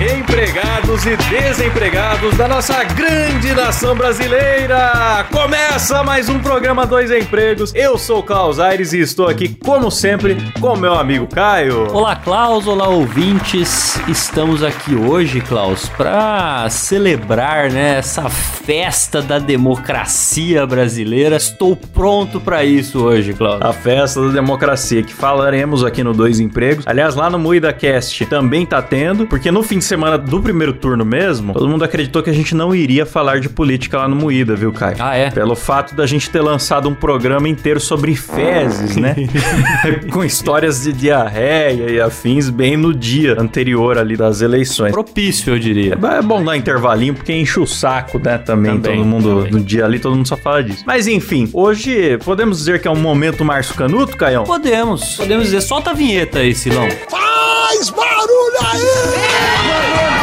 Empregados e desempregados da nossa grande nação brasileira! Começa mais um programa Dois Empregos. Eu sou o Klaus Aires e estou aqui, como sempre, com meu amigo Caio. Olá, Klaus, olá, ouvintes. Estamos aqui hoje, Klaus, para celebrar né, essa festa da democracia brasileira. Estou pronto para isso hoje, Klaus. A festa da democracia que falaremos aqui no Dois Empregos. Aliás, lá no Moída Cast também tá tendo, porque no fim de semana do primeiro turno mesmo, todo mundo acreditou que a gente não iria falar de política lá no Moída, viu, Caio? Ah, é? Pelo fato da gente ter lançado um programa inteiro sobre fezes, né? Com histórias de diarreia e afins bem no dia anterior ali das eleições. Propício, eu diria. É bom dar intervalinho, porque enche o saco, né? Também, Também, todo mundo também. no dia ali, todo mundo só fala disso. Mas enfim, hoje podemos dizer que é um momento Márcio Canuto, Caião? Podemos, podemos dizer. Solta a vinheta aí, Silão. Faz barulho aí! 谢谢。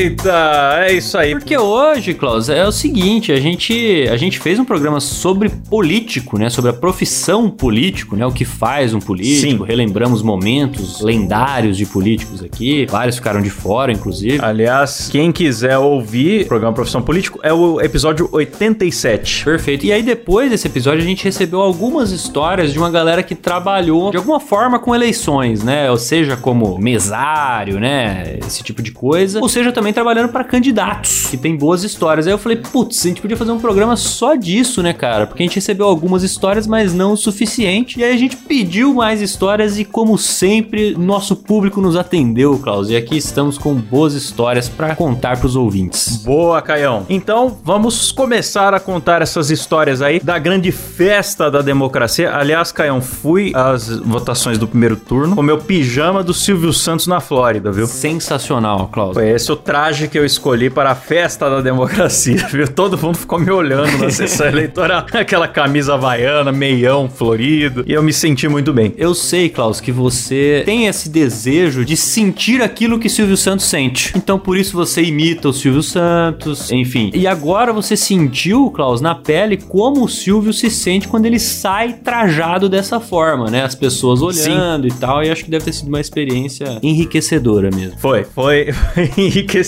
Eita, é isso aí. Porque hoje, Klaus, é o seguinte, a gente, a gente fez um programa sobre político, né? Sobre a profissão político, né? O que faz um político. Sim. Relembramos momentos lendários de políticos aqui. Vários ficaram de fora, inclusive. Aliás, quem quiser ouvir o programa Profissão Político é o episódio 87. Perfeito. E aí, depois desse episódio, a gente recebeu algumas histórias de uma galera que trabalhou de alguma forma com eleições, né? Ou seja, como mesário, né? Esse tipo de coisa. Ou seja, também trabalhando para candidatos, que tem boas histórias. Aí eu falei, putz, a gente podia fazer um programa só disso, né, cara? Porque a gente recebeu algumas histórias, mas não o suficiente. E aí a gente pediu mais histórias e, como sempre, nosso público nos atendeu, Klaus. E aqui estamos com boas histórias para contar pros ouvintes. Boa, Caião. Então, vamos começar a contar essas histórias aí da grande festa da democracia. Aliás, Caião, fui às votações do primeiro turno com meu pijama do Silvio Santos na Flórida, viu? Sensacional, Klaus. Foi esse o traje que eu escolhi para a festa da democracia, viu? Todo mundo ficou me olhando na sessão eleitoral. Aquela camisa havaiana, meião florido. E eu me senti muito bem. Eu sei, Klaus, que você tem esse desejo de sentir aquilo que Silvio Santos sente. Então, por isso você imita o Silvio Santos, enfim. E agora você sentiu, Klaus, na pele como o Silvio se sente quando ele sai trajado dessa forma, né? As pessoas olhando e tal. E acho que deve ter sido uma experiência enriquecedora mesmo. Foi, foi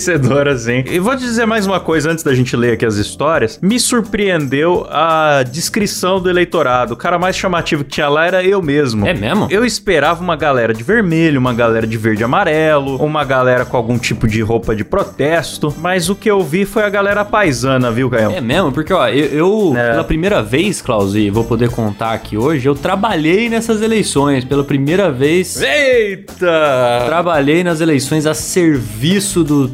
enriquecedor, assim. E vou te dizer mais uma coisa antes da gente ler aqui as histórias. Me surpreendeu a descrição do eleitorado. O cara mais chamativo que tinha lá era eu mesmo. É mesmo? Eu esperava uma galera de vermelho, uma galera de verde e amarelo, uma galera com algum tipo de roupa de protesto, mas o que eu vi foi a galera paisana, viu, Gael? É mesmo? Porque, ó, eu, eu, É. pela primeira vez, Klaus, e vou poder contar aqui hoje, eu trabalhei nessas eleições. Pela primeira vez. Eita! Trabalhei nas eleições a serviço do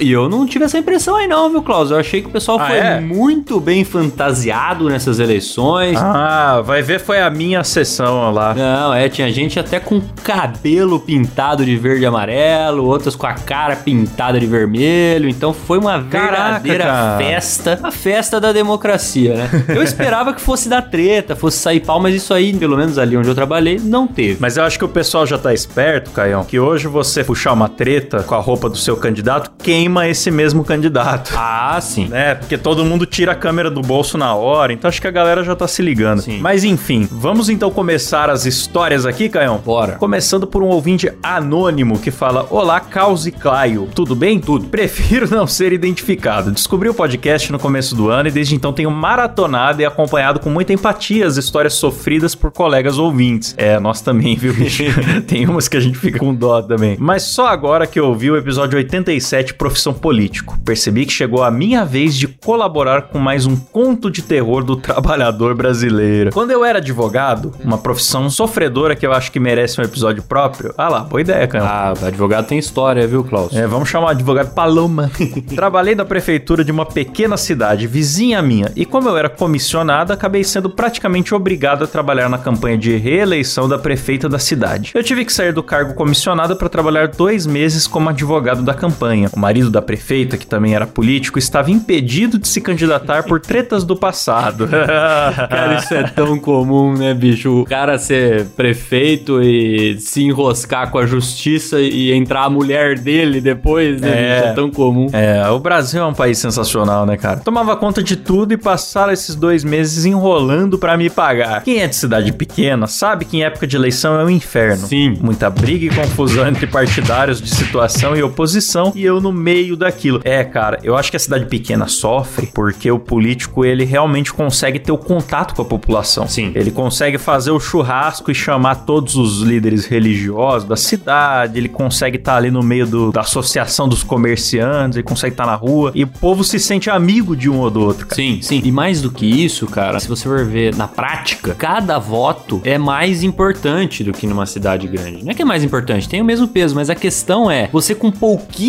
E eu não tive essa impressão aí não, viu, Klaus? Eu achei que o pessoal Ah, foi é? muito bem fantasiado nessas eleições. Ah, vai ver, foi a minha sessão lá. Não, é, tinha gente até com cabelo pintado de verde e amarelo, outras com a cara pintada de vermelho, então foi uma Caraca, verdadeira cara. festa, a festa da democracia, né? Eu esperava que fosse dar treta, fosse sair pau, mas isso aí, pelo menos ali onde eu trabalhei, não teve. Mas eu acho que o pessoal já tá esperto, Caião, que hoje você puxar uma treta com a roupa do seu candidato, queima esse mesmo candidato. Ah, sim. Né? Porque todo mundo tira a câmera do bolso na hora, então acho que a galera já tá se ligando. Sim. Mas enfim, vamos então começar as histórias aqui, Caião? Bora. Começando por um ouvinte anônimo que fala: Olá, Caos e Claio. Tudo bem? Tudo. Prefiro não ser identificado. Descobri o podcast no começo do ano e desde então tenho maratonado e acompanhado com muita empatia as histórias sofridas por colegas ouvintes. É, nós também, viu, bicho? Tem umas que a gente fica com dó também. Mas só agora que eu ouvi o episódio 97, profissão político. Percebi que chegou a minha vez de colaborar com mais um conto de terror do trabalhador brasileiro. Quando eu era advogado, uma profissão sofredora que eu acho que merece um episódio próprio. Ah lá, boa ideia, cara. Ah, advogado tem história, viu, Klaus? É, vamos chamar o advogado Paloma. Trabalhei na prefeitura de uma pequena cidade, vizinha minha, e como eu era comissionado, acabei sendo praticamente obrigado a trabalhar na campanha de reeleição da prefeita da cidade. Eu tive que sair do cargo comissionado para trabalhar dois meses como advogado da campanha. O marido da prefeita, que também era político, estava impedido de se candidatar por tretas do passado. Cara, isso é tão comum, né, bicho? O cara ser prefeito e se enroscar com a justiça e entrar a mulher dele depois, né? É. bicho? É tão comum. É, o Brasil é um país sensacional, né, cara? Tomava conta de tudo e passaram esses dois meses enrolando pra me pagar. Quem é de cidade pequena sabe que em época de eleição é um inferno. Sim. Muita briga e confusão entre partidários de situação e oposição e eu no meio daquilo. É, cara, eu acho que a cidade pequena sofre porque o político ele realmente consegue ter o contato com a população. Sim. Ele consegue fazer o churrasco e chamar todos os líderes religiosos da cidade, ele consegue estar ali no meio do- da associação dos comerciantes, ele consegue estar na rua e o povo se sente amigo de um ou do outro. Cara. Sim, sim. E mais do que isso, cara, se você for ver na prática, cada voto é mais importante do que numa cidade grande. Não é que é mais importante, tem o mesmo peso, mas a questão é, você com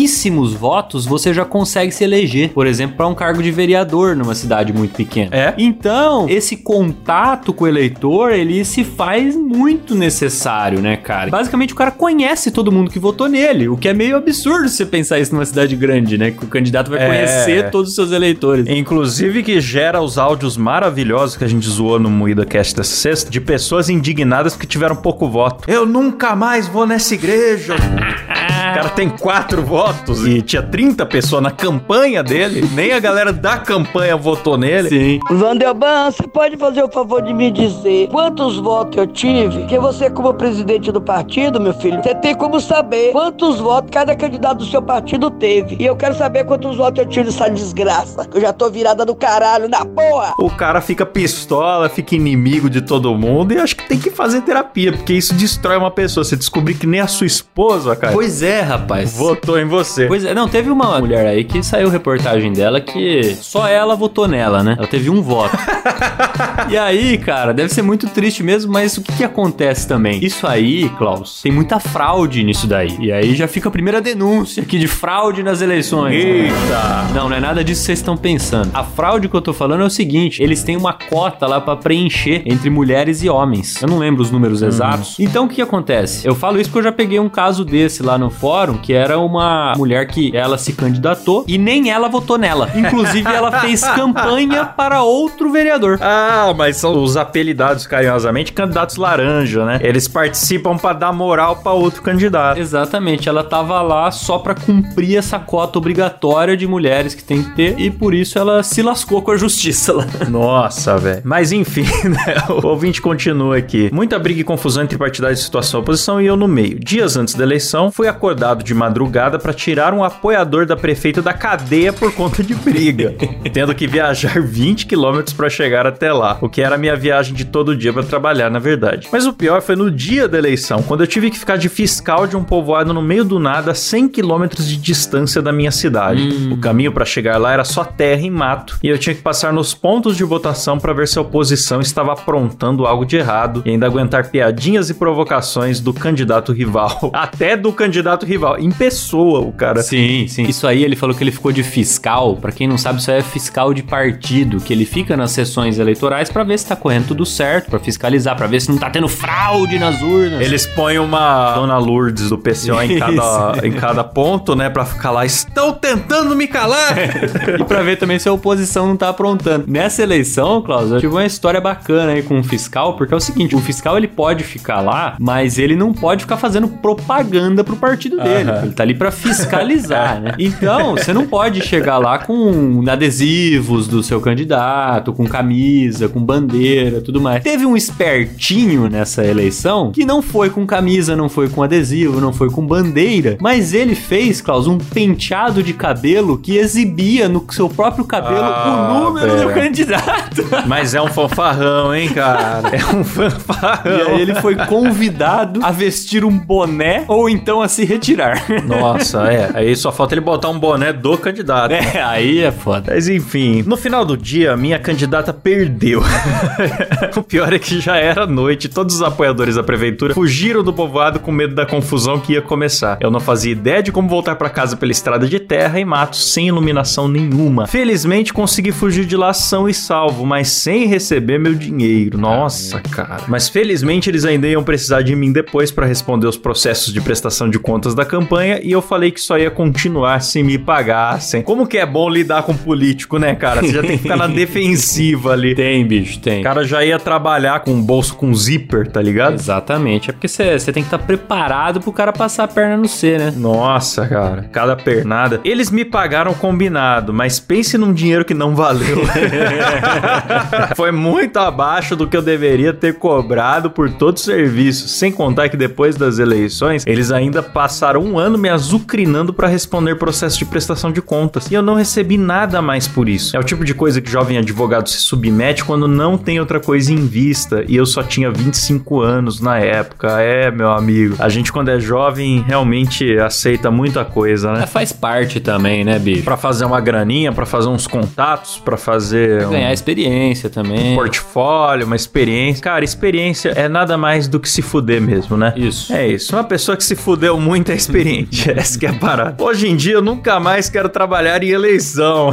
pouquíssimos votos, você já consegue se eleger, por exemplo, para um cargo de vereador numa cidade muito pequena. É. Então, esse contato com o eleitor, ele se faz muito necessário, né, cara? Basicamente, o cara conhece todo mundo que votou nele, o que é meio absurdo você pensar isso numa cidade grande, né? Que o candidato vai É. conhecer todos os seus eleitores. Inclusive que gera os áudios maravilhosos que a gente zoou no Moída Cast dessa sexta, de pessoas indignadas que tiveram pouco voto. Eu nunca mais vou nessa igreja. O cara tem quatro votos e tinha 30 pessoas na campanha dele. Nem a galera da campanha votou nele. Sim. Vandelban, você pode fazer o favor de me dizer quantos votos eu tive? Porque você, como presidente do partido, meu filho, você tem como saber quantos votos cada candidato do seu partido teve. E eu quero saber quantos votos eu tive nessa desgraça. Que eu já tô virada do caralho, na porra! O cara fica pistola, fica inimigo de todo mundo e acho que tem que fazer terapia, porque isso destrói uma pessoa. Você descobrir que nem a sua esposa, cara, Pois é, rapaz. votou em você. Pois é, não, teve uma mulher aí que saiu reportagem dela que só ela votou nela, né? Ela teve um voto. e aí, cara, deve ser muito triste mesmo, mas o que que acontece também? Isso aí, Klaus, tem muita fraude nisso daí. E aí já fica a primeira denúncia aqui de fraude nas eleições. Eita! Não, não é nada disso que vocês estão pensando. A fraude que eu tô falando é o seguinte: eles têm uma cota lá pra preencher entre mulheres e homens. Eu não lembro os números exatos. Então o que acontece? Eu falo isso porque eu já peguei um caso desse lá no fórum, que era uma mulher que ela se candidatou e nem ela votou nela. Inclusive, ela fez campanha para outro vereador. Ah, mas são os apelidados carinhosamente candidatos laranja, né? Eles participam pra dar moral pra outro candidato. Exatamente, ela tava lá só pra cumprir essa cota obrigatória de mulheres que tem que ter e por isso ela se lascou com a justiça lá. Nossa, velho. Mas enfim, né? O ouvinte continua aqui. Muita briga e confusão entre partidários de situação e oposição e eu no meio. Dias antes da eleição, fui acordado de madrugada pra tirar um apoiador da prefeita da cadeia por conta de briga, tendo que viajar 20 quilômetros pra chegar até lá, o que era a minha viagem de todo dia pra trabalhar, na verdade. Mas o pior foi no dia da eleição, quando eu tive que ficar de fiscal de um povoado no meio do nada, a 100 quilômetros de distância da minha cidade. O caminho pra chegar lá era só terra e mato, e eu tinha que passar nos pontos de votação pra ver se a oposição estava aprontando algo de errado e ainda aguentar piadinhas e provocações do candidato rival. Até do candidato rival, em pessoa, o cara. Sim, sim. Isso aí ele falou que ele ficou de fiscal. Pra quem não sabe, isso aí é fiscal de partido, que ele fica nas sessões eleitorais pra ver se tá correndo tudo certo, pra fiscalizar, pra ver se não tá tendo fraude nas urnas. Eles põem uma Dona Lourdes do PCO em cada, em cada ponto, né? Pra ficar lá. Estão tentando me calar! E pra ver também se a oposição não tá aprontando. Nessa eleição, Klaus, eu tive uma história bacana aí com o fiscal, porque é o seguinte, o fiscal ele pode ficar lá, mas ele não pode ficar fazendo propaganda pro partido dele. Ele tá ali pra fiscalizar, né? Então, você não pode chegar lá com adesivos do seu candidato, com camisa, com bandeira, tudo mais. Teve um espertinho nessa eleição que não foi com camisa, não foi com adesivo, não foi com bandeira, mas ele fez, Klaus, um penteado de cabelo que exibia no seu próprio cabelo Ah, o número do velho. candidato. Mas é um fanfarrão, hein, cara? É um fanfarrão. E aí ele foi convidado a vestir um boné ou então a se retirar tirar. Nossa, é. Aí só falta ele botar um boné do candidato. É, aí é foda. Mas enfim, no final do dia, minha candidata perdeu. o pior é que já era noite, todos os apoiadores da prefeitura fugiram do povoado com medo da confusão que ia começar. Eu não fazia ideia de como voltar para casa pela estrada de terra e matos sem iluminação nenhuma. Felizmente consegui fugir de lá são e salvo, mas sem receber meu dinheiro. Nossa, cara. Mas felizmente eles ainda iam precisar de mim depois para responder os processos de prestação de contas da campanha e eu falei que só ia continuar se me pagassem. Como que é bom lidar com político, né, cara? Você já tem que ficar na defensiva ali. Tem, bicho, tem. O cara já ia trabalhar com um bolso com zíper, tá ligado? Exatamente. É porque você tem que estar preparado pro cara passar a perna no C, né? Nossa, cara, cada pernada. Eles me pagaram combinado, mas pense num dinheiro que não valeu. Foi muito abaixo do que eu deveria ter cobrado por todo o serviço. Sem contar que depois das eleições, eles ainda passaram um ano me azucrinando para responder processo de prestação de contas. E eu não recebi nada mais por isso. É o tipo de coisa que jovem advogado se submete quando não tem outra coisa em vista. E eu só tinha 25 anos na época. É, meu amigo. A gente, quando é jovem, realmente aceita muita coisa, né? É, faz parte também, né, bicho? Pra fazer uma graninha, pra fazer uns contatos, pra fazer um Ganhar experiência também. portfólio, uma experiência. Cara, experiência é nada mais do que se fuder mesmo, né? Isso. É isso. Uma pessoa que se fudeu muito é experiente. Essa que é a parada. Hoje em dia eu nunca mais quero trabalhar em eleição.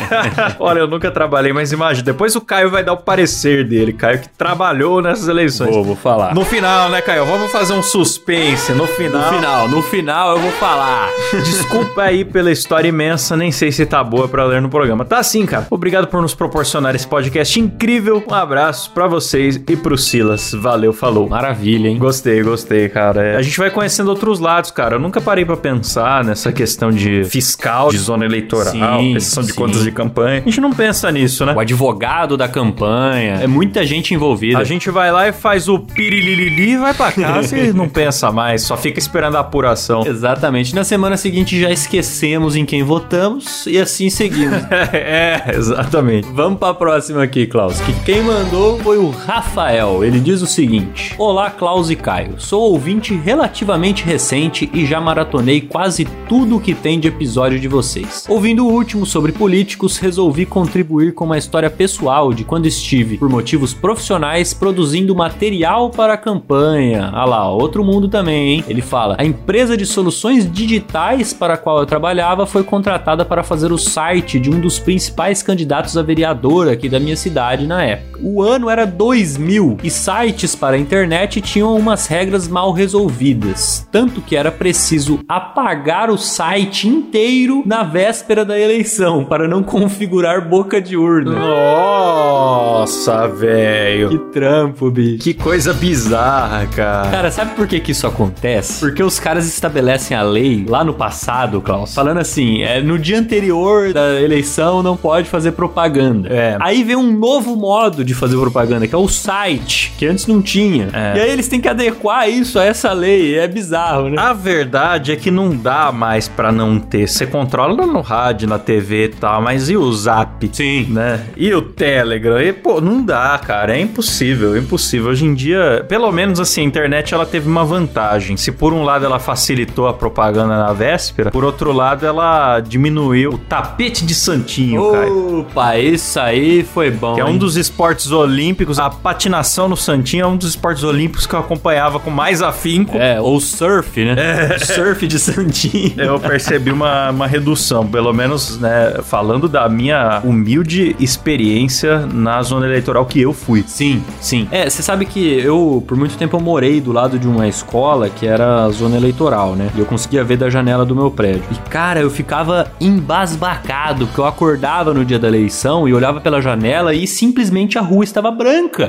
Olha, eu nunca trabalhei, mas imagina, depois o Caio vai dar o parecer dele. Caio que trabalhou nessas eleições. Vou, vou falar. No final, né, Caio? Vamos fazer um suspense. No final. No final, no final eu vou falar. Desculpa aí pela história imensa, nem sei se tá boa pra ler no programa. Tá sim, cara. Obrigado por nos proporcionar esse podcast incrível. Um abraço pra vocês e pro Silas. Valeu, falou. Maravilha, hein? Gostei, gostei, cara. É, a gente vai conhecendo outros lados, cara. Eu nunca parei pra pensar nessa questão de fiscal, de zona eleitoral, Sim, prestação de sim. contas de campanha. A gente não pensa nisso, né? O advogado da campanha. É muita gente envolvida. A gente vai lá e faz o pirililili e vai pra casa e não pensa mais, só fica esperando a apuração. Exatamente. Na semana seguinte já esquecemos em quem votamos e assim seguimos. é, exatamente. Vamos pra próxima aqui, Klaus. Que quem mandou foi o Rafael. Ele diz o seguinte: Olá, Klaus e Caio. Sou ouvinte relativamente recente e já maratonei quase tudo o que tem de episódio de vocês. Ouvindo o último sobre políticos, resolvi contribuir com uma história pessoal de quando estive, por motivos profissionais, produzindo material para a campanha. Ah lá, outro mundo também, hein? Ele fala: A empresa de soluções digitais para a qual eu trabalhava foi contratada para fazer o site de um dos principais candidatos a vereador aqui da minha cidade na época. O ano era 2000 e sites para a internet tinham umas regras mal resolvidas, tanto que era preciso apagar o site inteiro na véspera da eleição para não configurar boca de urna. Nossa, velho. Que trampo, bicho. Que coisa bizarra, cara. Cara, sabe por que que isso acontece? Porque os caras estabelecem a lei lá no passado, Klaus, falando assim, é, no dia anterior da eleição não pode fazer propaganda. É. Aí vem um novo modo de fazer propaganda, que é o site, que antes não tinha. É. E aí eles têm que adequar isso a essa lei. É bizarro, né? A verdade é que não dá mais pra não ter. Você controla no rádio, na TV e tal, mas e o Zap? Sim. Né? E o Telegram? E, pô, não dá, cara. É impossível, é impossível. Hoje em dia, pelo menos assim, a internet ela teve uma vantagem. Se por um lado ela facilitou a propaganda na véspera, por outro lado ela diminuiu o tapete de santinho, cara. Opa, isso aí foi bom. Que é um hein? dos esportes olímpicos. A patinação no Santinho é um dos esportes olímpicos que eu acompanhava com mais afinco. É, ou surf, né? É. Surf de Santinho. Eu percebi uma, uma redução, pelo menos, né, falando da minha humilde experiência na zona eleitoral que eu fui. Sim, sim. É, você sabe que eu, por muito tempo, eu morei do lado de uma escola que era a zona eleitoral, né? E eu conseguia ver da janela do meu prédio. E, cara, eu ficava embasbacado, porque eu acordava no dia da eleição e olhava pela janela e simplesmente a rua estava branca.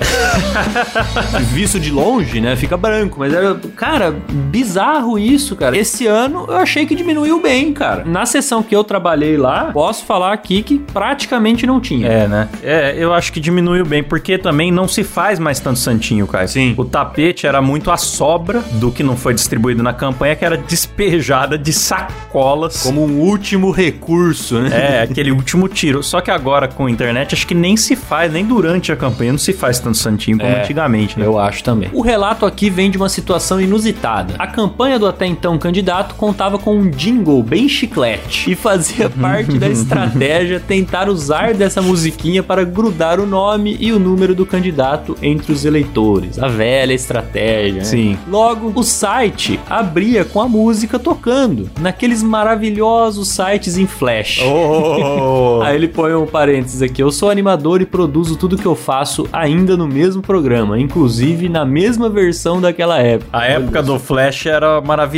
Visto de longe, né? Fica branco, mas era, cara, bizarro isso, cara. Esse ano eu achei que diminuiu bem, cara. Na sessão que eu trabalhei lá, posso falar aqui que praticamente não tinha. É, né? É, eu acho que diminuiu bem, porque também não se faz mais tanto santinho, cara. Sim. O tapete era muito a sobra do que não foi distribuído na campanha, que era despejada de sacolas. Como um último recurso, né? É, aquele último tiro. Só que agora com a internet, acho que nem se faz, nem durante a campanha, não se faz tanto santinho como É, antigamente, né? Eu acho também. O relato aqui vem de uma situação inusitada. A campanha do atual até então candidato contava com um jingle bem chiclete e fazia parte da estratégia tentar usar dessa musiquinha para grudar o nome e o número do candidato entre os eleitores. A velha estratégia. né? Sim. Logo, o site abria com a música tocando, naqueles maravilhosos sites em flash. Oh. Aí ele põe um parênteses aqui. Eu sou animador e produzo tudo que eu faço ainda no mesmo programa, inclusive na mesma versão daquela época. A época do Flash era maravilhosa,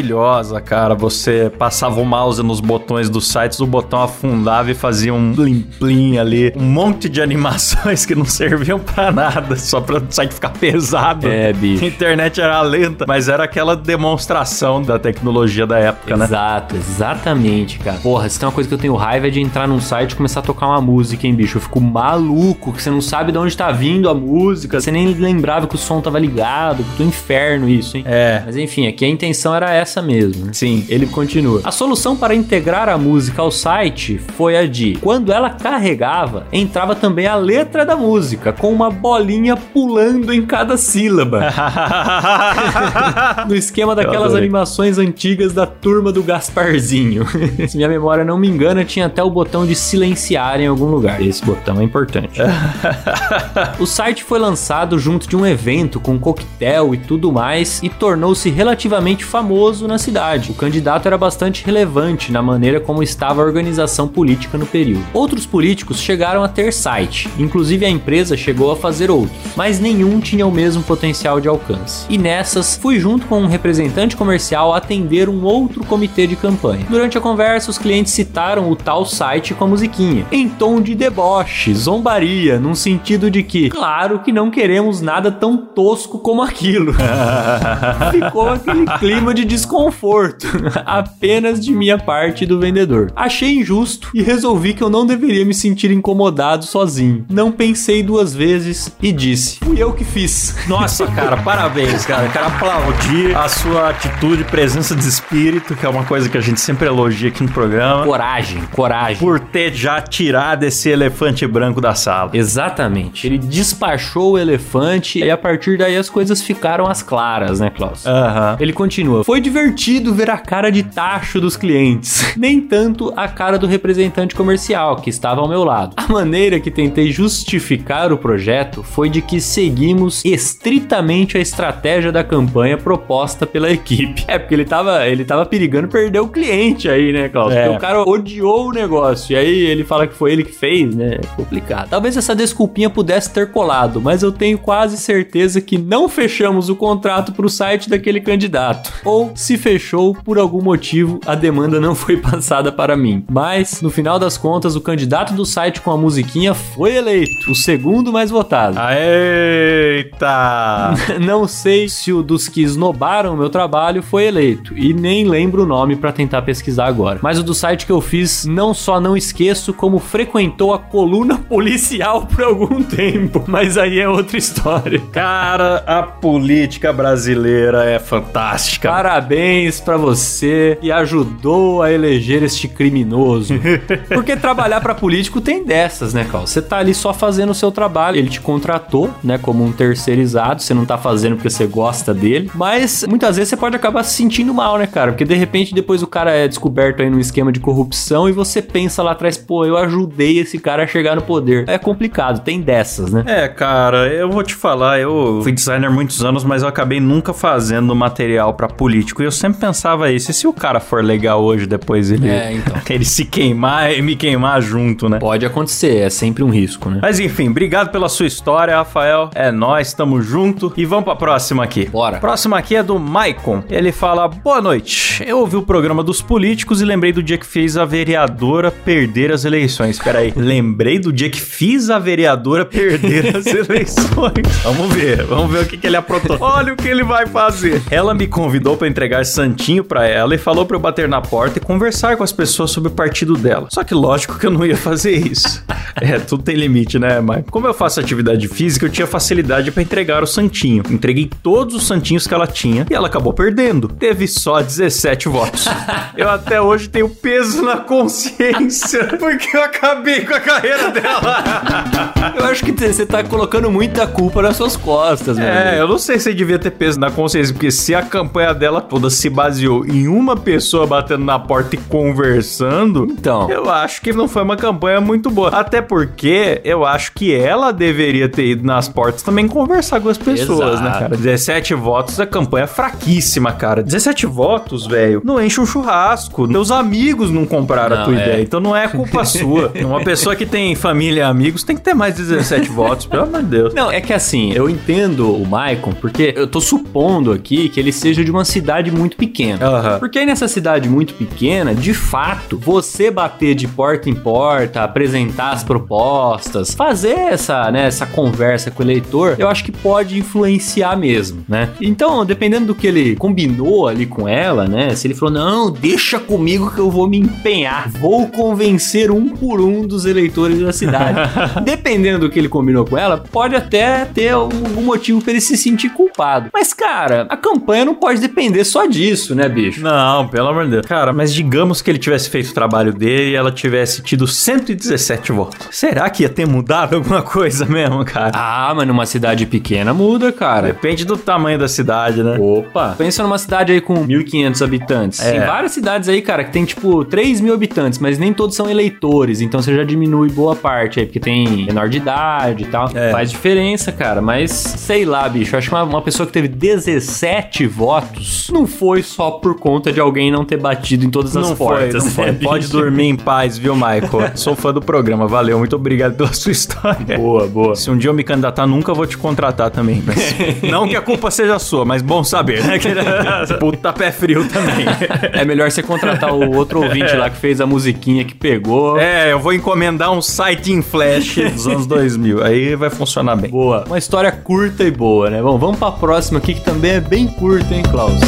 cara. Você passava o mouse nos botões dos sites, o botão afundava e fazia um plim-plim ali. Um monte de animações que não serviam pra nada, só pra o site ficar pesado. É, bicho. A internet era lenta, mas era aquela demonstração da tecnologia da época, né? Exato, exatamente, cara. Porra, se tem uma coisa que eu tenho raiva é de entrar num site e começar a tocar uma música, hein, bicho? Eu fico maluco, que você não sabe de onde tá vindo a música, você nem lembrava que o som tava ligado, do inferno isso, hein? É. Mas enfim, aqui a intenção era essa mesmo. né? Sim. Ele continua. A solução para integrar a música ao site foi a de, quando ela carregava, entrava também a letra da música, com uma bolinha pulando em cada sílaba. no esquema daquelas animações antigas da turma do Gasparzinho. Se minha memória não me engana, tinha até o botão de silenciar em algum lugar. Esse botão é importante. o site foi lançado junto de um evento com coquetel e tudo mais e tornou-se relativamente famoso na cidade. O candidato era bastante relevante na maneira como estava a organização política no período. Outros políticos chegaram a ter site, inclusive a empresa chegou a fazer outros, mas nenhum tinha o mesmo potencial de alcance. E nessas, fui junto com um representante comercial atender um outro comitê de campanha. Durante a conversa, os clientes citaram o tal site com a musiquinha, em tom de deboche, zombaria, num sentido de que, claro que não queremos nada tão tosco como aquilo. Ficou aquele clima de desconforto, apenas de minha parte e do vendedor. Achei injusto e resolvi que eu não deveria me sentir incomodado sozinho. Não pensei duas vezes e disse: fui eu que fiz. Nossa, cara, parabéns, cara. Quero aplaudir a sua atitude, presença de espírito, que é uma coisa que a gente sempre elogia aqui no programa. Coragem, coragem. Por ter já tirado esse elefante branco da sala. Exatamente. Ele despachou o elefante e a partir daí as coisas ficaram às claras, né, Klaus? Aham. Ele continua. Foi divertido ver a cara de tacho dos clientes, nem tanto a cara do representante comercial que estava ao meu lado. A maneira que tentei justificar o projeto foi de que seguimos estritamente a estratégia da campanha proposta pela equipe. É porque ele tava, ele tava perigando perder o cliente aí, né, Klaus? É. Porque o cara odiou o negócio e aí ele fala que foi ele que fez, né? É complicado. Talvez essa desculpinha pudesse ter colado, mas eu tenho quase certeza que não fechamos o contrato pro site daquele candidato. Ou se fechou por algum motivo, a demanda não foi passada para mim. Mas no final das contas, o candidato do site com a musiquinha foi eleito, o segundo mais votado. Eita! Não sei se o dos que esnobaram o meu trabalho foi eleito e nem lembro o nome pra tentar pesquisar agora. Mas o do site que eu fiz não só não esqueço, como frequentou a coluna policial por algum tempo. Mas aí é outra história. Cara, a política brasileira é fantástica. Parabéns pra você que ajudou a eleger este criminoso. Porque trabalhar pra político tem dessas, né, Carl? Você tá ali só fazendo o seu trabalho. Ele te contratou, né, como um terceirizado. Você não tá fazendo porque você gosta dele. Mas muitas vezes você pode acabar se sentindo mal, né, cara? Porque de repente depois o cara é descoberto aí num esquema de corrupção e você pensa lá atrás, pô, eu ajudei esse cara a chegar no poder. É complicado, tem dessas, né? É, cara, eu vou te falar, eu fui designer muitos anos, mas eu acabei nunca fazendo material pra político. E eu sempre pensava isso, e se o cara for legal hoje, depois ele, É, então. ele se queimar e me queimar junto, né? Pode acontecer, é sempre um risco, né? Mas enfim, obrigado pela sua história, Rafael. É nós, tamo junto. E vamos pra próxima aqui. Bora. Próxima aqui é do Maicon. Ele fala: Boa noite. Eu ouvi o programa dos políticos e lembrei do dia que fez a vereadora perder as eleições. Pera aí. Lembrei do dia que fiz a vereadora perder as eleições. Vamos ver, vamos ver o que, que ele aprontou. Olha o que ele vai fazer. Ela me convidou pra entregar santinho pra ela e falou pra eu bater na porta e conversar com as pessoas sobre o partido dela. Só que lógico que eu não ia fazer isso. É, tudo tem limite, né, Maicon? Como eu faço atividade física, eu tinha facilidade pra entregar o santinho. Entreguei todos os santinhos que ela tinha e ela acabou perdendo. Teve só 17 votos. Eu até hoje tenho peso na consciência porque eu acabei com a carreira dela. Eu acho que você tá colocando muita culpa nas suas costas, mano. É, eu não sei se devia ter peso na consciência, porque se a campanha dela toda se baseou em uma pessoa batendo na porta e conversando, Então. eu acho que não foi uma campanha muito boa. Até porque eu acho que ela deveria ter ido nas portas também conversar com as pessoas, Exato. né, cara? 17 votos, a campanha é fraquíssima, cara. 17 votos, velho, não enche um churrasco. Teus amigos não compraram a Não, tua é. ideia, então não é culpa sua. Uma pessoa que tem família e amigos tem que ter mais 17 votos, pelo amor de Deus. Não, é que assim, eu entendo o Maicon, porque eu tô supondo aqui que ele seja de uma cidade muito pequena. Aham. Porque aí nessa cidade muito pequena, de fato, você bater de porta em porta, apresentar as propostas, fazer essa, né, essa conversa com o eleitor, eu acho que pode influenciar mesmo, né? Então, dependendo do que ele combinou ali com ela, né? Se ele falou, não, deixa comigo que eu vou me empenhar, vou convencer um por um dos eleitores da cidade. dependendo do que ele combinou com ela, pode até ter algum motivo pra ele se sentir culpado. Mas, cara, a campanha não pode depender só disso, né, bicho? Não, pelo amor de Deus. Cara, mas digamos que ele tivesse feito o trabalho dele e ela tivesse tido 117 votos. Será que ia ter mudado alguma coisa mesmo, cara? Ah, mas numa cidade pequena muda, cara. Depende do tamanho da cidade, né? Opa! Pensa numa cidade aí com 1.500 habitantes. É. Tem várias cidades aí, cara, que tem tipo 3 mil habitantes, mas nem todos são eleitores, então você já diminui boa parte aí, porque tem menor de idade e tal. É. Faz diferença, cara, mas sei lá, bicho. eu Acho que uma, uma pessoa que teve 17 votos não foi só por conta de alguém não ter batido em todas as Não foi, portas. não foi. né, Pode dormir em paz, viu, Michael? Sou fã do programa, valeu, muito obrigado pela sua história. Boa, boa. Se um dia eu me candidatar, nunca vou te contratar também. mas- não que a culpa seja sua, mas bom saber, né? Puta pé frio também. É melhor você contratar o outro ouvinte lá que fez a musiquinha que pegou. É, eu vou encomendar um site em flash dos anos 2000. Aí vai funcionar bem. Boa. Uma história curta e boa, né? Bom, vamos pra próxima aqui que também é bem curta, hein, Klaus?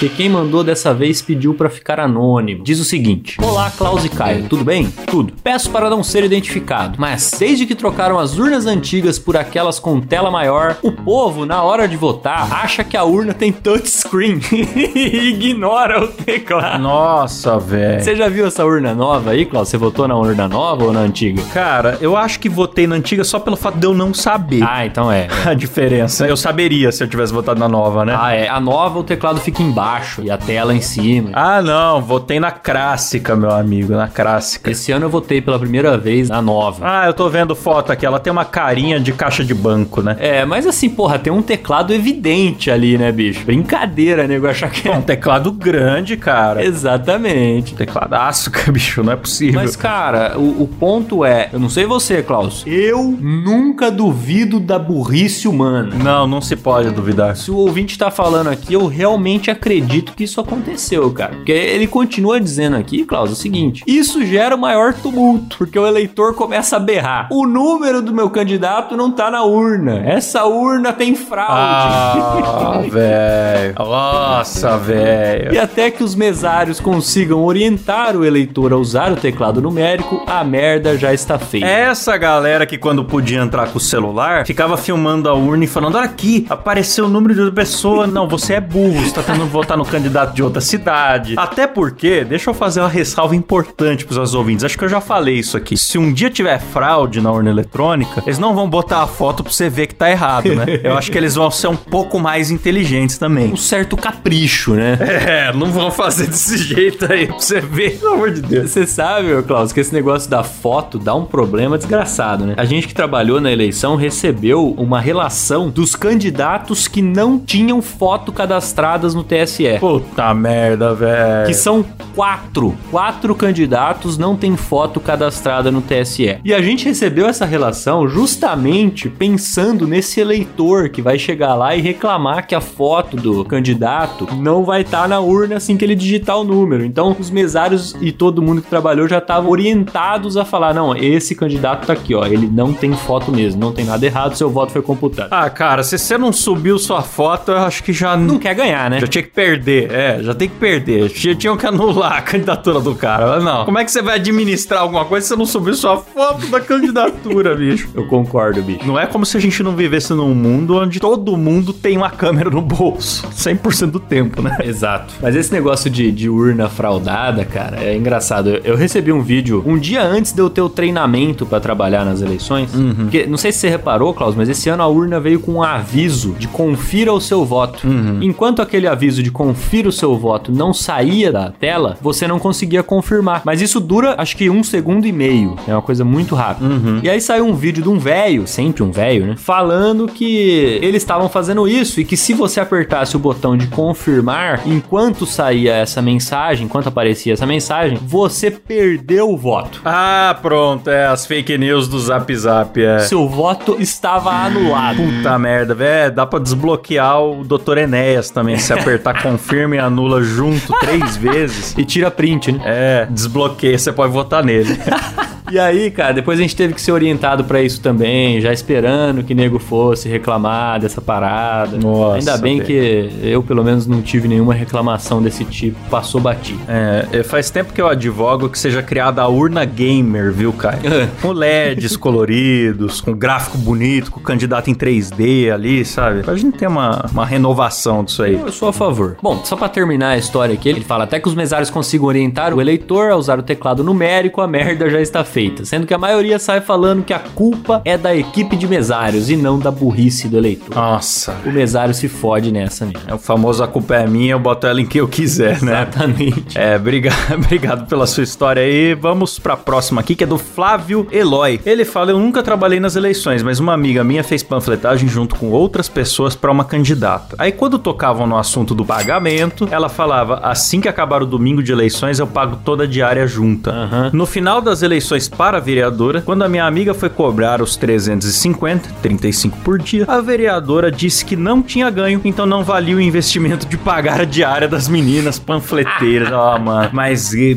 Porque quem mandou dessa vez pediu pra ficar anônimo. Diz o seguinte: Olá, Klaus e Caio, tudo bem? Tudo. Peço para não ser identificado, mas desde que trocaram as urnas antigas por aquelas com tela maior, o povo, na hora de votar, acha que a urna tem touchscreen e ignora o teclado. Nossa, velho. Você já viu essa urna nova aí, Klaus? Você votou na urna nova ou na antiga? Cara, eu acho que votei na antiga só pelo fato de eu não saber Ah, então é. a diferença. Eu saberia se eu tivesse votado na nova, né? Ah, é. A nova, o teclado fica embaixo e a tela em cima. Ah, não, votei na clássica, meu amigo, na clássica. Esse ano eu votei pela primeira vez na nova. Ah, eu tô vendo foto aqui, ela tem uma carinha de caixa de banco, né? É, mas assim, porra, tem um teclado evidente ali, né, bicho? Brincadeira, nego, achar que É um teclado grande, cara. Exatamente. Tecladaço, bicho, não é possível. Mas, cara, o, o ponto é, eu não sei você, Klaus, eu nunca duvido da burrice humana. Não, não se pode duvidar. Se o ouvinte tá falando aqui, eu realmente acredito que isso aconteceu, cara. Porque ele continua dizendo aqui, Klaus, o seguinte: isso gera o maior tumulto, porque o eleitor começa a berrar. O número do meu candidato não tá na urna. Essa urna tem fraude. Ah, velho. Nossa, velho. E até que os mesários consigam orientar o eleitor a usar o teclado numérico, a merda já está feita. Essa galera que quando podia entrar com o celular, ficava filmando a urna e falando, olha aqui, apareceu o número de outra pessoa. Não, você é burro, você tá tentando votar no candidato de outra cidade. Até porque, deixa eu fazer uma ressalva importante pros nossos ouvintes. Acho que eu já falei isso aqui. Se um dia tiver fraude na urna eletrônica, eles não vão botar a foto pra você ver que tá errado, né? Eu acho que eles vão ser um pouco mais inteligentes também. Um certo capricho, né? É, não vão fazer desse jeito aí pra você ver, pelo amor de Deus. Você sabe, ô Klaus, que esse negócio da foto dá um problema desgraçado, né? A gente que trabalhou na eleição recebeu uma relação dos candidatos que não tinham foto cadastradas no TSE. Puta merda, velho. Que são quatro. Quatro candidatos não têm foto cadastrada no TSE. E a gente recebeu essa relação justamente pensando nesse eleitor que vai chegar lá e reclamar que a foto do candidato não vai estar na urna assim que ele digitar o número. Então, os mesários e todo mundo que trabalhou já estavam orientados a falar: não, esse candidato tá aqui, ó. Ele não tem foto mesmo, não tem nada errado, seu voto foi computado. Ah, cara, se você não subiu sua foto, eu acho que já Não quer ganhar, né? Já tinha que perder, é, já tem que perder. Tinha- Tinham que anular a candidatura do cara. Mas Não. Como é que você vai administrar alguma coisa se você não subiu sua foto da candidatura, bicho? Eu concordo, bicho. Não é como se a gente não vivesse num mundo onde todo mundo tem uma câmera no bolso. 100% do tempo, né? Exato. Mas esse negócio de, de urna fraudada, cara, é engraçado. Eu, eu recebi um vídeo um dia antes de eu ter o treinamento pra trabalhar nas eleições. Porque, não sei se você reparou, Klaus, mas esse ano a urna veio com um aviso de confira o seu voto. Enquanto aquele aviso de confira o seu voto não saía da tela, você não conseguia confirmar. Mas isso dura, acho que um segundo e meio. É uma coisa muito rápida. E aí saiu um vídeo de um velho, sempre um velho, né? Falando que eles estavam fazendo isso e que se você apertasse o botão de confirmar, enquanto saía essa mensagem, enquanto aparecia essa mensagem, você perdeu o voto. Ah, pronto, é as fake news do Zap Zap, é. Seu voto estava anulado. Puta merda, velho. Dá pra desbloquear o Dr. Enéas também. Se apertar confirma e anula junto três vezes. E tira print, né? É, desbloqueia, você pode votar nele. E aí, cara, depois a gente teve que ser orientado pra isso também, já esperando que nego fosse reclamar dessa parada. Nossa, Ainda bem que eu, pelo menos, não tive nenhuma reclamação desse tipo. Passou batido. É, faz tempo que eu advogo que seja criada a urna gamer, viu, Caio? com LEDs coloridos, com gráfico bonito, com candidato em 3D ali, sabe? Pra gente ter uma, uma renovação disso aí. Eu sou a favor. Bom, só pra terminar a história aqui, ele fala até que os mesários consigam orientar o eleitor a usar o teclado numérico, a merda já está feita. Sendo que a maioria sai falando que a culpa é da equipe de mesários e não da burrice do eleitor. Nossa. O mesário se fode nessa mesmo. É o famoso a culpa é minha, eu boto ela em quem eu quiser, né? Exatamente. É, obrigado, obrigado pela sua história aí. Vamos pra próxima aqui, que é do Flávio Eloy. Ele fala: Eu nunca trabalhei nas eleições, mas uma amiga minha fez panfletagem junto com outras pessoas pra uma candidata. Aí, quando tocavam no assunto do pagamento, ela falava: Assim que acabar o domingo de eleições, eu pago toda a diária junta. Aham. No final das eleições para a vereadora, quando a minha amiga foi cobrar os 350, 35 por dia, a vereadora disse que não tinha ganho, então não valia o investimento de pagar a diária das meninas panfleteiras. Ó, mano. Mas eh,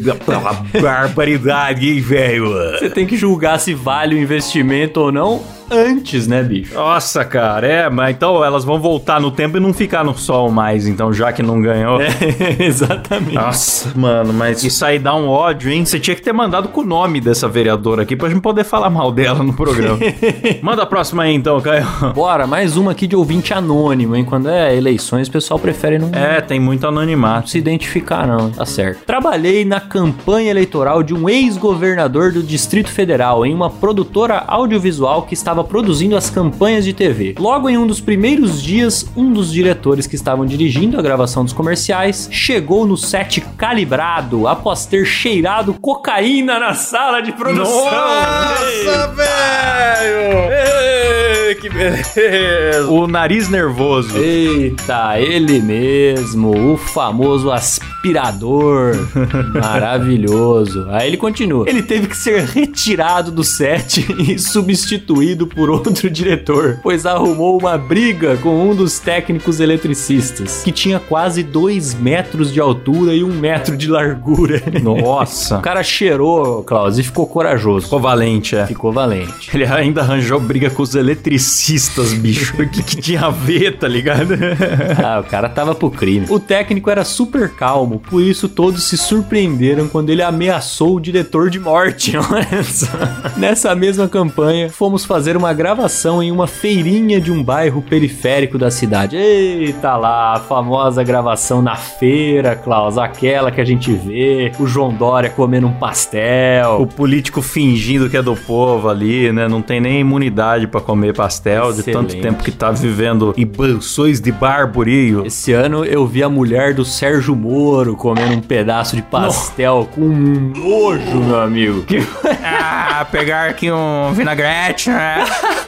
barbaridade, hein, velho? Você tem que julgar se vale o investimento ou não antes, né, bicho? Nossa, cara, é, mas então elas vão voltar no tempo e não ficar no sol mais, então, já que não ganhou. É, exatamente. Nossa, mano, mas isso aí dá um ódio, hein? Você tinha que ter mandado com o nome dessa vereadora aqui pra gente poder falar mal dela no programa. Manda a próxima aí, então, Caio. Bora, mais uma aqui de ouvinte anônimo, hein? Quando é eleições, o pessoal prefere não É, tem muito anonimato. se identificar, não. Tá certo. Trabalhei na campanha eleitoral de um ex-governador do Distrito Federal em uma produtora audiovisual que estava produzindo as campanhas de TV. Logo em um dos primeiros dias, um dos diretores que estavam dirigindo a gravação dos comerciais chegou no set calibrado após ter cheirado cocaína na sala de produção. velho! Que beleza! O nariz nervoso. Eita, ele mesmo, o famoso aspirador. Maravilhoso. Aí ele continua. Ele teve que ser retirado do set e substituído por outro diretor, pois arrumou uma briga com um dos técnicos eletricistas, que tinha quase dois metros de altura e um metro de largura. Nossa. O cara cheirou, Klaus, e ficou corajoso. Ficou valente, é. Ficou valente. Ele ainda arranjou briga com os eletricistas, bicho. O que, que tinha a ver, tá ligado? Ah, o cara tava pro crime. O técnico era super calmo, por isso todos se surpreenderam quando ele ameaçou o diretor de morte. Nessa mesma campanha, fomos fazer uma gravação em uma feirinha de um bairro periférico da cidade. Eita lá, a famosa gravação na feira, Klaus, aquela que a gente vê, o João Dória comendo um pastel. O político fingindo que é do povo ali, né? Não tem nem imunidade pra comer pastel de tanto Excelente. tempo que tá vivendo em mansões de barburio. Esse ano eu vi a mulher do Sérgio Moro comendo um pedaço de pastel com um nojo, meu amigo. ah, pegar aqui um vinagrete, né?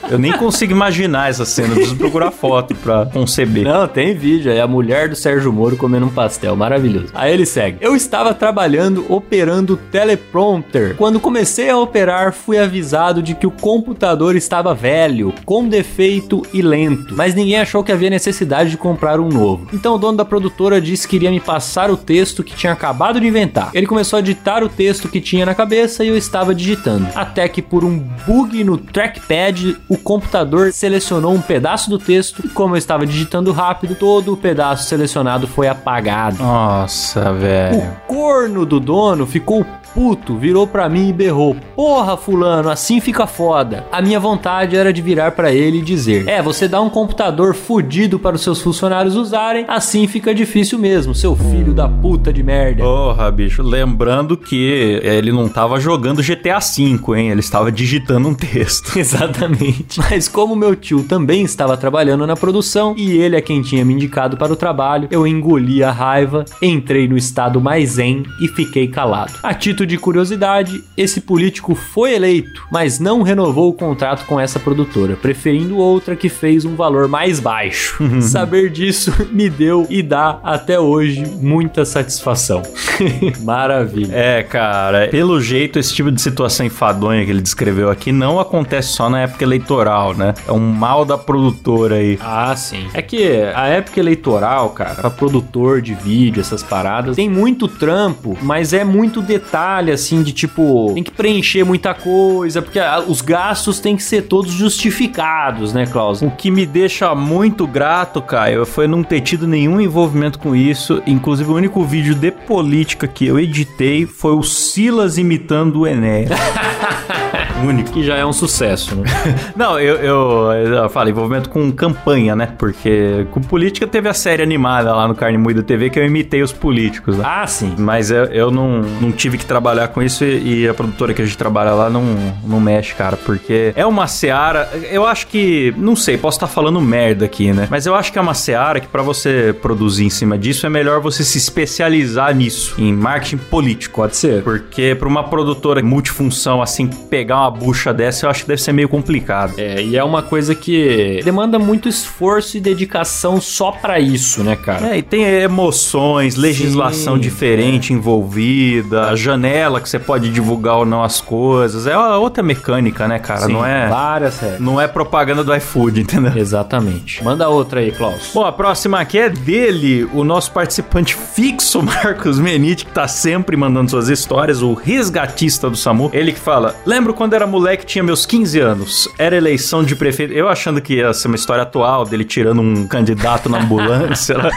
Eu nem consigo imaginar essa cena, preciso procurar foto pra conceber. Não, tem vídeo. É a mulher do Sérgio Moro comendo um pastel. Maravilhoso. Aí ele segue. Eu estava trabalhando operando o teleprompter. Quando comecei a operar, fui avisado de que o computador estava velho, com com defeito e lento, mas ninguém achou que havia necessidade de comprar um novo. Então o dono da produtora disse que iria me passar o texto que tinha acabado de inventar. Ele começou a ditar o texto que tinha na cabeça e eu estava digitando. Até que por um bug no trackpad, o computador selecionou um pedaço do texto e como eu estava digitando rápido, todo o pedaço selecionado foi apagado. Nossa, velho. O corno do dono ficou puto, virou pra mim e berrou: Porra, fulano, assim fica foda. A minha vontade era de virar pra ele e dizer: É, você dá um computador fudido para os seus funcionários usarem, assim fica difícil mesmo, seu filho da puta de merda. Porra, bicho. Lembrando que ele não tava jogando GTA V, hein? Ele estava digitando um texto. Exatamente. Mas como meu tio também estava trabalhando na produção e ele é quem tinha me indicado para o trabalho, eu engoli a raiva, entrei no estado mais zen e fiquei calado. A título de curiosidade, esse político foi eleito, mas não renovou o contrato com essa produtora, preferindo outra que fez um valor mais baixo. Saber disso me deu e dá até hoje muita satisfação. Maravilha. É, cara, pelo jeito, esse tipo de situação enfadonha que ele descreveu aqui não acontece só na época eleitoral, né? É um mal da produtora aí. Ah, sim. É que a época eleitoral, cara, pra produtor de vídeo, essas paradas, tem muito trampo, mas é muito detalhe, assim, de tipo, tem que preencher muita coisa, porque os gastos têm que ser todos justificados, né, Klaus? O que me deixa muito grato, Caio, foi não ter tido nenhum envolvimento com isso. Inclusive, o único vídeo de política que eu editei foi o Silas imitando o Enéas. único. Que já é um sucesso, né? Não, eu, eu, eu falo envolvimento com campanha, né? Porque com política teve a série animada lá no Carne Moída TV que eu imitei os políticos. Né? ah, sim. Mas eu, eu não, não tive que trabalhar com isso e, e a produtora que a gente trabalha lá não, não mexe, cara. Porque é uma seara. Eu acho que. Não sei, posso estar falando merda aqui, né? Mas eu acho que é uma seara que pra você produzir em cima disso é melhor você se especializar nisso, em marketing político. Pode ser. Porque pra uma produtora multifunção, assim, pegar uma bucha dessa, eu acho que deve ser meio complicado. É, e é uma coisa que demanda muito esforço e dedicação só pra isso, né, cara? É, e tem emoções, legislação Sim, diferente envolvida, a janela que você pode divulgar ou não as coisas. É uma outra mecânica, né, cara? Sim, não é Várias regras. não é propaganda do iFood, entendeu? Exatamente. Manda outra aí, Klaus. Bom, a próxima aqui é dele, o nosso participante fixo, Marcos Menite, que tá sempre mandando suas histórias, o resgatista do SAMU. Ele que fala: Lembro quando era moleque, tinha meus 15 anos. Era eleição de prefeito. Eu achando que ia ser uma história atual dele tirando um candidato na ambulância. né?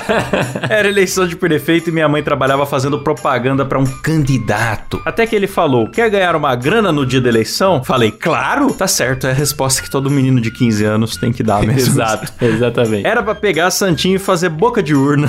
era eleição de prefeito e minha mãe trabalhava fazendo propaganda pra um candidato. Até que ele falou: Quer ganhar uma grana no dia da eleição? Falei: Claro! Tá certo, é a resposta que todo menino de 15 anos tem que dar mesmo. Exato, exatamente. Era pra pegar Santinho e fazer boca de urna.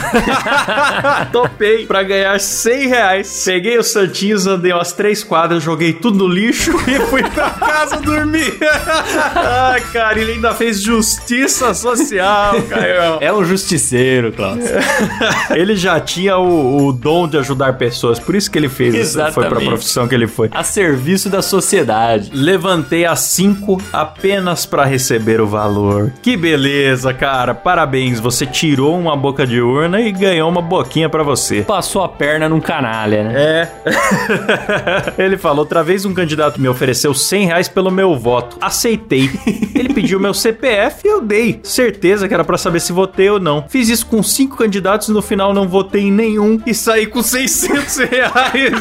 Topei pra ganhar 100 reais. Peguei os Santinhos, andei umas três quadras, joguei tudo no lixo e fui pra casa dormir. Ai, cara, ele ainda fez justiça social, Caio. É um justiceiro, Klaus. Ele já tinha o, o dom de ajudar pessoas, por isso que ele fez isso. Foi pra Exatamente. profissão que ele foi. A serviço da sociedade. Levantei às 5 apenas pra receber o valor. Que beleza, cara. Parabéns, você tirou uma boca de urna e ganhou uma boquinha pra você. Passou a perna num canalha, né? É. Ele falou: outra vez um candidato me ofereceu 100 reais pelo meu voto. Aceitei. Pediu meu CPF e eu dei. Certeza que era pra saber se votei ou não. Fiz isso com cinco candidatos e no final não votei em nenhum e saí com 600 reais.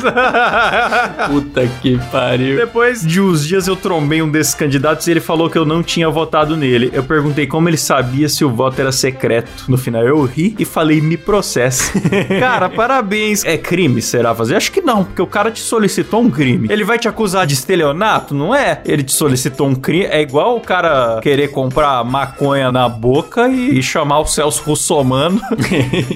Puta que pariu. Depois de uns dias eu trombei um desses candidatos e ele falou que eu não tinha votado nele. Eu perguntei como ele sabia se o voto era secreto. No final eu ri e falei, me processe. cara, parabéns. É crime, será fazer? Acho que não, porque o cara te solicitou um crime. Ele vai te acusar de estelionato? Não é? Ele te solicitou um crime. É igual o cara querer comprar maconha na boca e chamar o Celso Russomano.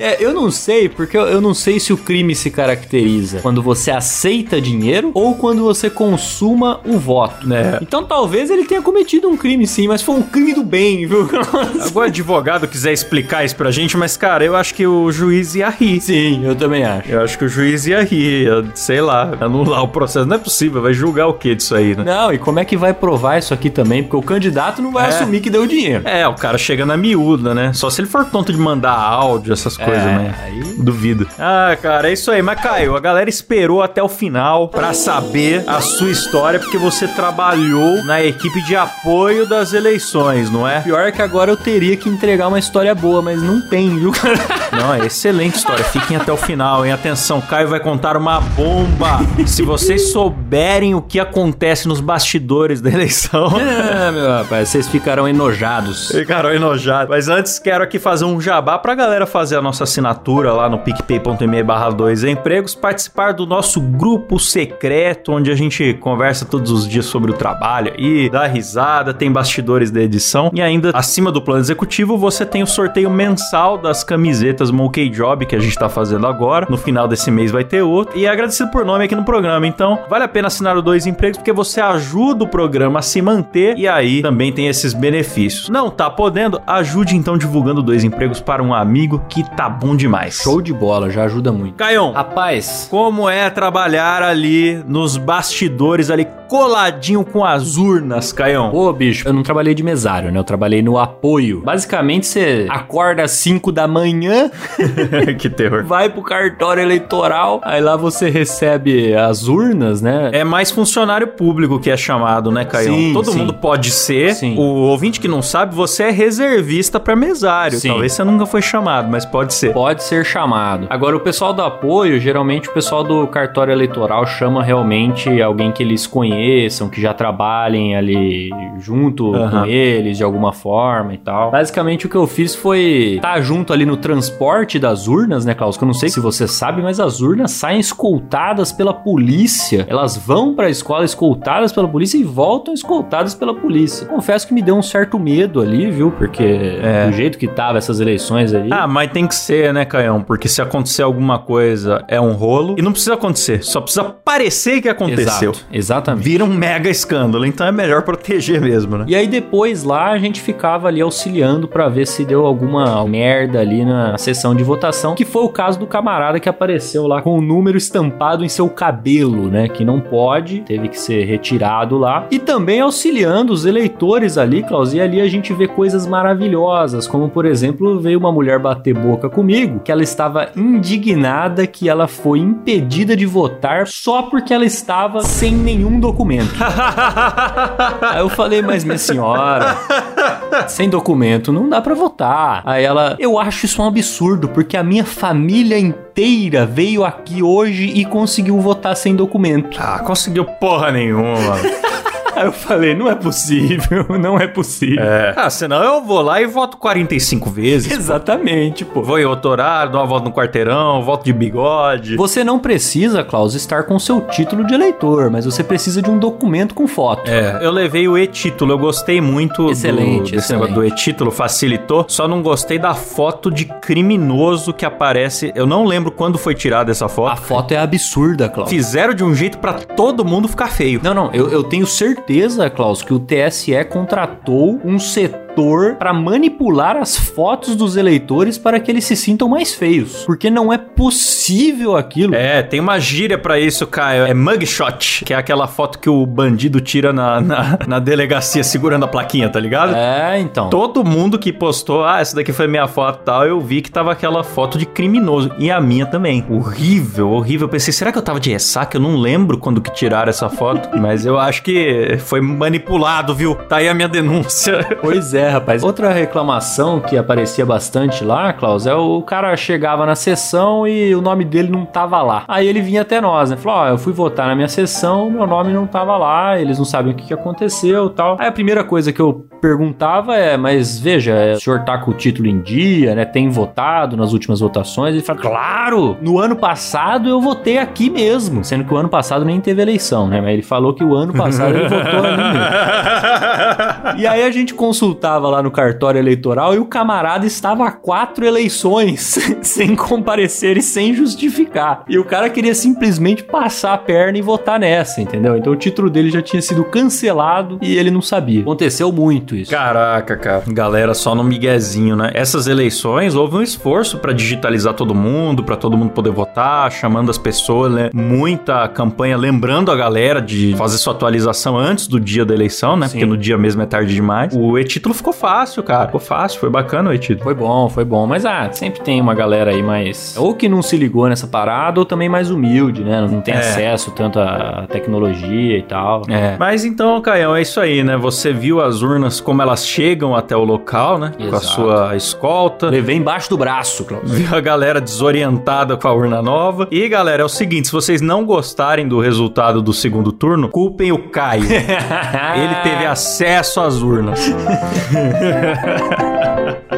É, eu não sei, porque eu, eu não sei se o crime se caracteriza quando você aceita dinheiro ou quando você consuma o voto, né? Então talvez ele tenha cometido um crime sim, mas foi um crime do bem, viu? Agora, o advogado quiser explicar isso pra gente, mas, cara, eu acho que o juiz ia rir. sim, eu também acho. Eu acho que o juiz ia rir, ia, sei lá, anular o processo. Não é possível, vai julgar o que disso aí, né? Não, e como é que vai provar isso aqui também? Porque o candidato não vai É. assumir que deu dinheiro. É, o cara chega na miúda, né? Só se ele for tonto de mandar áudio, essas coisas, né? aí- Duvido. Ah, cara, é isso aí. Mas, Caio, a galera esperou até o final pra saber a sua história, porque você trabalhou na equipe de apoio das eleições, não é? Pior é que agora eu teria que entregar uma história boa, mas não tem, viu, cara? Não, é excelente história. Fiquem até o final, hein? Atenção, Caio vai contar uma bomba. Se vocês souberem o que acontece nos bastidores da eleição. É, meu rapaz, vocês ficarão enojados. Ficaram enojados. Mas antes, quero aqui fazer um jabá pra galera fazer a nossa assinatura lá no picpay.me barra 2 empregos, participar do nosso grupo secreto, onde a gente conversa todos os dias sobre o trabalho e dá risada, tem bastidores da edição. E ainda, acima do plano executivo, você tem o sorteio mensal das camisetas Monkey Job que a gente tá fazendo agora. No final desse mês vai ter outro. E é agradecido por nome aqui no programa. Então, vale a pena assinar o Dois Empregos, porque você ajuda o programa a se manter e aí também tem esses benefícios. Não tá podendo? Ajude então divulgando Dois Empregos para um amigo que tá bom demais. Show de bola, já ajuda muito. Caião, Rapaz, como é trabalhar ali nos bastidores, ali coladinho com as urnas, Caião? Pô, bicho, eu não trabalhei de mesário, né? Eu trabalhei no apoio. Basicamente, você acorda às 5 da manhã, que terror. vai pro cartório eleitoral, aí lá você recebe as urnas, né? É mais funcionário público que é chamado, né, Caião? Sim, Todo sim. mundo pode ser. Sim. O ouvinte que não sabe, você é reservista pra mesário. Sim. Talvez você nunca foi chamado, mas pode ser. Pode ser chamado. Agora, o pessoal do apoio, geralmente o pessoal do cartório eleitoral chama realmente alguém que eles conheçam, que já trabalhem ali junto com eles de alguma forma e tal. Basicamente, o que eu fiz foi estar junto ali no transporte das urnas, né, Klaus? Que eu não sei se você sabe, mas as urnas saem escoltadas pela polícia. Elas vão pra escola escoltadas pela polícia e voltam escoltadas pela polícia. Confesso que me deu um certo medo ali, viu? Porque É. do jeito que tava essas eleições aí. Ah, mas tem que ser, né, Caião? Porque se acontecer alguma coisa, é um rolo. E não precisa acontecer, só precisa parecer que aconteceu. Exato, exatamente. Vira um mega escândalo, então é melhor proteger mesmo, né? E aí depois lá a gente ficava ali auxiliando pra ver se deu alguma merda ali na sessão de votação, que foi o caso do camarada que apareceu lá com o número estampado em seu cabelo, né, que não pode, teve que ser retirado lá. E também auxiliando os eleitores ali, Klaus, e ali a gente vê coisas maravilhosas, como por exemplo, veio uma mulher bater boca comigo, que ela estava indignada que ela foi impedida de votar só porque ela estava sem nenhum documento. Aí eu falei, mas minha senhora, sem documento não dá pra votar. Aí ela, eu acho isso um absurdo, porque a minha família inteira veio aqui hoje e conseguiu votar sem documento. Ah, conseguiu porra nenhuma. Aí eu falei, não é possível, não é possível. é. Ah, senão eu vou lá e voto 45 vezes. Exatamente, pô. Vou em outro horário, dou uma volta no quarteirão, volto de bigode. Você não precisa, Klaus, estar com seu título de eleitor, mas você precisa de um documento com foto. É, eu levei o e-título, eu gostei muito Excelente, do, desse excelente. do e-título, facilitou, só não gostei da foto de criminoso que aparece, eu não lembro quando foi tirada essa A foto. foto é absurda, Klaus. Fizeram de um jeito pra todo mundo ficar feio. Não, não, eu, eu tenho certeza, Klaus, que o TSE contratou um setor pra manipular as fotos dos eleitores para que eles se sintam mais feios. Porque não é possível aquilo. É, tem uma gíria pra isso, Caio. É mugshot, que é aquela foto que o bandido tira na, na, na delegacia segurando a plaquinha, tá ligado? É, então. Todo mundo que postou, ah, essa daqui foi minha foto e tal, eu vi que tava aquela foto de criminoso. E a minha também. Horrível, horrível. Eu pensei, será que eu tava de ressaca? Eu não lembro quando que tiraram essa foto. Mas eu acho que foi manipulado, viu? Tá aí a minha denúncia. Pois é, rapaz. Outra reclamação que aparecia bastante lá, Klaus, é o cara chegava na sessão e o nome dele não tava lá. Aí ele vinha até nós, né? Falou: Ó, eu fui votar na minha sessão, meu nome não tava lá, eles não sabem o que, que aconteceu e tal. Aí a primeira coisa que eu perguntava é: Mas veja, é, o senhor tá com o título em dia, né? Tem votado nas últimas votações? Ele fala: Claro! No ano passado eu votei aqui mesmo. Sendo que o ano passado nem teve eleição, né? Mas ele falou que o ano passado ele votou ali mesmo. E aí a gente consultava chegava lá no cartório eleitoral e o camarada estava há quatro eleições sem comparecer e sem justificar. E o cara queria simplesmente passar a perna e votar nessa, entendeu? Então o título dele já tinha sido cancelado e ele não sabia. Aconteceu muito isso. Caraca, cara. Galera, só no miguezinho, né? Essas eleições houve um esforço para digitalizar todo mundo, para todo mundo poder votar, chamando as pessoas, né? Muita campanha lembrando a galera de fazer sua atualização antes do dia da eleição, né? Sim. Porque no dia mesmo é tarde demais. O e-título ficou fácil, cara. Ficou fácil, foi bacana o e-título. Foi bom, foi bom. Mas, ah, sempre tem uma galera aí mais... Ou que não se ligou nessa parada, ou também mais humilde, né? Não tem é. acesso tanto à tecnologia e tal. É. Mas então, Caião, é isso aí, né? Você viu as urnas como elas chegam até o local, né? Exato. Com a sua escolta. Levei embaixo do braço, Cláudio. Viu a galera desorientada com a urna nova. E, galera, é o seguinte, se vocês não gostarem do resultado do segundo turno, culpem o Caio. Ele teve acesso às urnas. Yeah.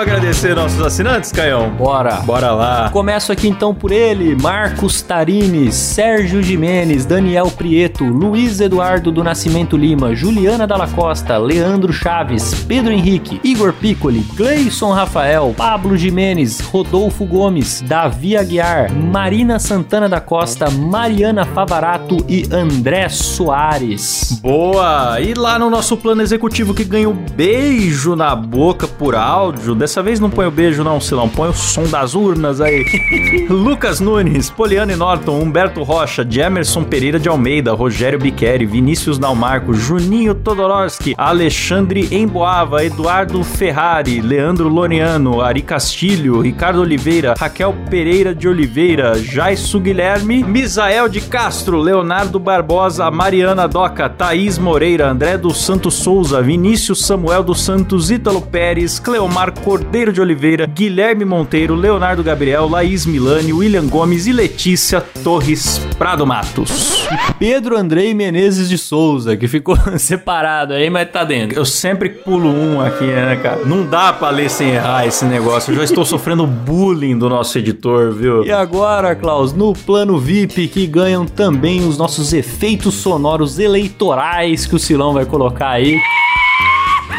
vamos agradecer nossos assinantes, Caião? Bora. Bora lá. Começo aqui então por ele, Marcos Tarines, Sérgio Jimenez, Daniel Prieto, Luiz Eduardo do Nascimento Lima, Juliana Dalla Costa, Leandro Chaves, Pedro Henrique, Igor Piccoli, Gleison Rafael, Pablo Jimenez, Rodolfo Gomes, Davi Aguiar, Marina Santana da Costa, Mariana Favarato e André Soares. Boa! E lá no nosso plano executivo que ganha o beijo na boca por áudio, áudio. Dessa vez não põe o beijo, não, Silão. Põe o som das urnas aí. Lucas Nunes, Poliane Norton, Humberto Rocha, Jemerson Pereira de Almeida, Rogério Biqueri, Vinícius Dalmarco, Juninho Todorowski, Alexandre Emboava, Eduardo Ferrari, Leandro Loriano, Ari Castilho, Ricardo Oliveira, Raquel Pereira de Oliveira, Jaisu Guilherme, Misael de Castro, Leonardo Barbosa, Mariana Doca, Thaís Moreira, André dos Santos Souza, Vinícius Samuel dos Santos, Ítalo Pérez, Cleomar Omar Cordeiro de Oliveira, Guilherme Monteiro, Leonardo Gabriel, Laís Milani, William Gomes e Letícia Torres Prado Matos. E Pedro Andrei Menezes de Souza, que ficou separado aí, mas tá dentro. Eu sempre pulo um aqui, né, cara? Não dá pra ler sem errar esse negócio. Eu já estou sofrendo bullying do nosso editor, viu? E agora, Klaus, no plano VIP que ganham também os nossos efeitos sonoros eleitorais que o Silão vai colocar aí.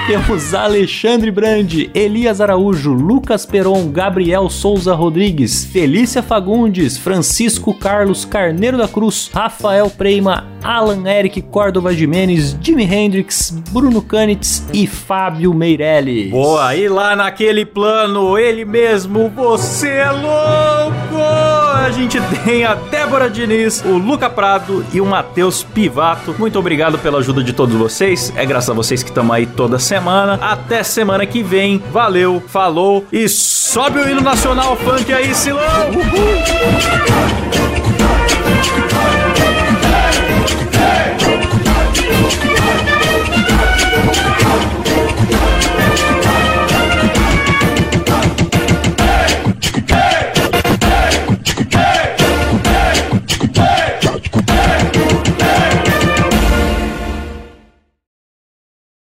Temos Alexandre Brandi, Elias Araújo, Lucas Peron, Gabriel Souza Rodrigues, Felícia Fagundes, Francisco Carlos Carneiro da Cruz, Rafael Preima, Alan Eric Córdova Jimenez, Jimi Hendrix, Bruno Canitz e Fábio Meirelles. Boa, e lá naquele plano, ele mesmo, você é louco! A gente tem a Débora Diniz, o Luca Prado e o Matheus Pivato. Muito obrigado pela ajuda de todos vocês. É graças a vocês que estamos aí toda semana. Até semana que vem. Valeu, falou e sobe o hino nacional funk aí, Silão! Uhul.